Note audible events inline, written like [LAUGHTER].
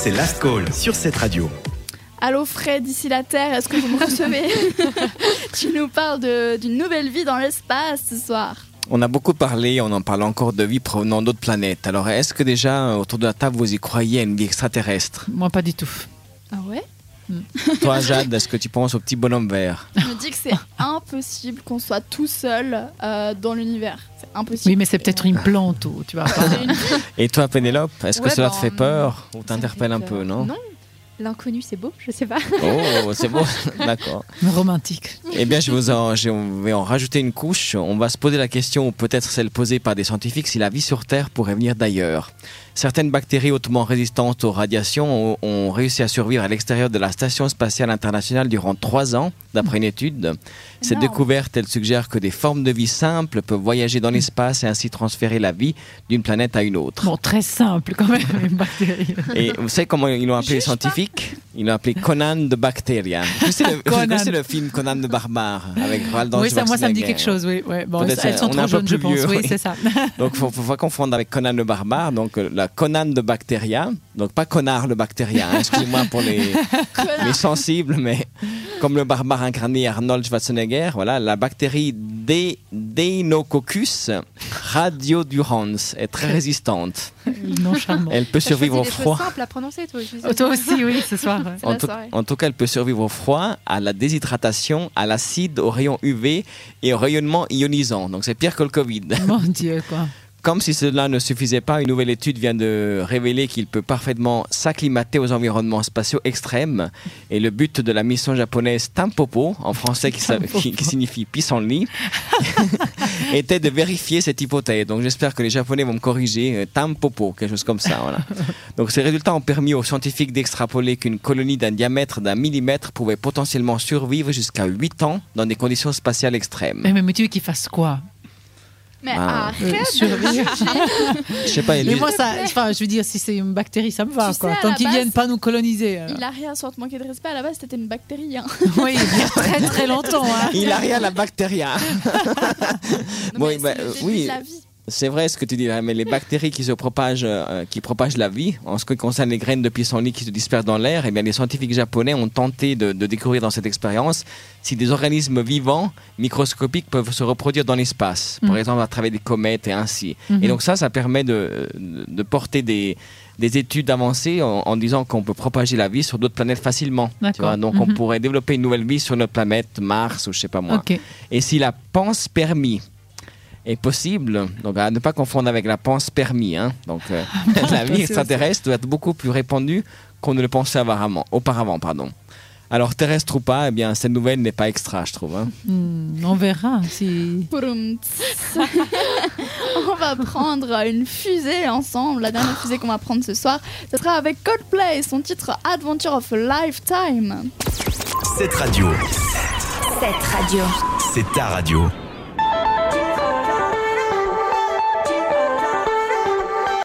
c'est Last Call sur cette radio. Allô Fred, d'ici la Terre, est-ce que vous me recevez [LAUGHS] Tu nous parles d'une nouvelle vie dans l'espace ce soir. On a beaucoup parlé, on en parle encore de vie provenant d'autres planètes. Alors est-ce que déjà autour de la table vous y croyez à une vie extraterrestre? Moi pas du tout. Ah ouais? Toi Jade, est-ce que tu penses au petit bonhomme vert Je me dis que c'est impossible qu'on soit tout seul euh, dans l'univers. C'est impossible. Oui, mais c'est peut-être une plante ou tu vois. Et toi Pénélope, est-ce que cela te fait peur ou t'interpelle un peu, non Non. L'inconnu, c'est beau, je sais pas. Oh, c'est beau, [LAUGHS] d'accord. Romantique. Eh bien, je, vous en, je vais en rajouter une couche. On va se poser la question, ou peut-être celle posée par des scientifiques, si la vie sur Terre pourrait venir d'ailleurs. Certaines bactéries hautement résistantes aux radiations ont, ont réussi à survivre à l'extérieur de la Station spatiale internationale durant trois ans, d'après une étude. Cette découverte, elle suggère que des formes de vie simples peuvent voyager dans l'espace et ainsi transférer la vie d'une planète à une autre. Bon, très simple quand même, une bactérie. Et vous savez comment ils l'ont appelé les pas. Ils l'ont appelé Conan de Bacteria. Savez [LAUGHS] le, film Conan de Barbare avec Roald Oui, ça, moi ça me dit quelque chose, oui. Ouais. Bon, elles sont trop jeunes, je pense. vieux, oui, oui. c'est ça. [LAUGHS] Donc, il faut, faut pas confondre avec Conan le barbare, donc euh, la Conan de Bacteria, donc pas connard le bactérien, hein, excusez-moi pour les, [LAUGHS] les sensibles, mais comme le barbare incarné Arnold Schwarzenegger, voilà, la bactérie D- Deinococcus radiodurans est très résistante. Non charmant. Elle peut survivre au froid. simples à prononcer, toi. je sais. Oh, toi aussi, oui, ce soir. En la tout, en tout cas, elle peut survivre au froid, à la déshydratation, à l'acide, aux rayons UV et au rayonnement ionisant. Donc c'est pire que le Covid. Mon Dieu, quoi. Comme si cela ne suffisait pas, une nouvelle étude vient de révéler qu'il peut parfaitement s'acclimater aux environnements spatiaux extrêmes. Et le but de la mission japonaise Tampopo, en français qui, qui- qui signifie pissenlit, [LAUGHS] était de vérifier cette hypothèse. Donc j'espère que les Japonais vont me corriger. euh, Tampopo, quelque chose comme ça. Voilà. [LAUGHS] Donc ces résultats ont permis aux scientifiques d'extrapoler qu'une colonie d'un diamètre d'un millimètre pouvait potentiellement survivre jusqu'à 8 ans dans des conditions spatiales extrêmes. Mais, mais tu veux qu'il fasse quoi? Mais. Euh, arrête survivre. [LAUGHS] Je sais pas, Mais moi, ça, enfin, je veux dire, si c'est une bactérie, ça me va, Tu quoi. sais, Tant qu'ils viennent pas nous coloniser. alors. Il a rien sans te manquer de respect. À la base, c'était une bactérie. Hein. [LAUGHS] Oui, il y a très très longtemps. Hein. Il a rien la bactéria. [LAUGHS] Non, Bon, mais bah, c'est le euh, début oui. de la vie. C'est vrai ce que tu dis là, mais les bactéries qui se propagent, euh, qui propagent la vie, en ce qui concerne les graines de pissenlit qui se dispersent dans l'air, eh bien les scientifiques japonais ont tenté de, de découvrir dans cette expérience si des organismes vivants, microscopiques, peuvent se reproduire dans l'espace, par Mhm. exemple à travers des comètes et ainsi. Et donc ça, ça permet de, porter des, des études avancées en, en disant qu'on peut propager la vie sur d'autres planètes facilement. tu D'accord. vois. Donc on Mhm. pourrait développer une nouvelle vie sur notre planète, Mars ou je sais pas moi. Et si la panse permis est possible, donc à ne pas confondre avec la panse permis, hein, donc euh, [LAUGHS] la vie [LAUGHS] extraterrestre doit être beaucoup plus répandue qu'on ne le pensait auparavant. auparavant pardon. Alors terrestre ou pas, eh bien cette nouvelle n'est pas extra, je trouve. hein. Hmm, on verra si. [LAUGHS] On va prendre une fusée ensemble. La dernière fusée qu'on va prendre ce soir, ce sera avec Coldplay, son titre Adventure of a Lifetime. Cette radio, Cette radio. c'est ta radio.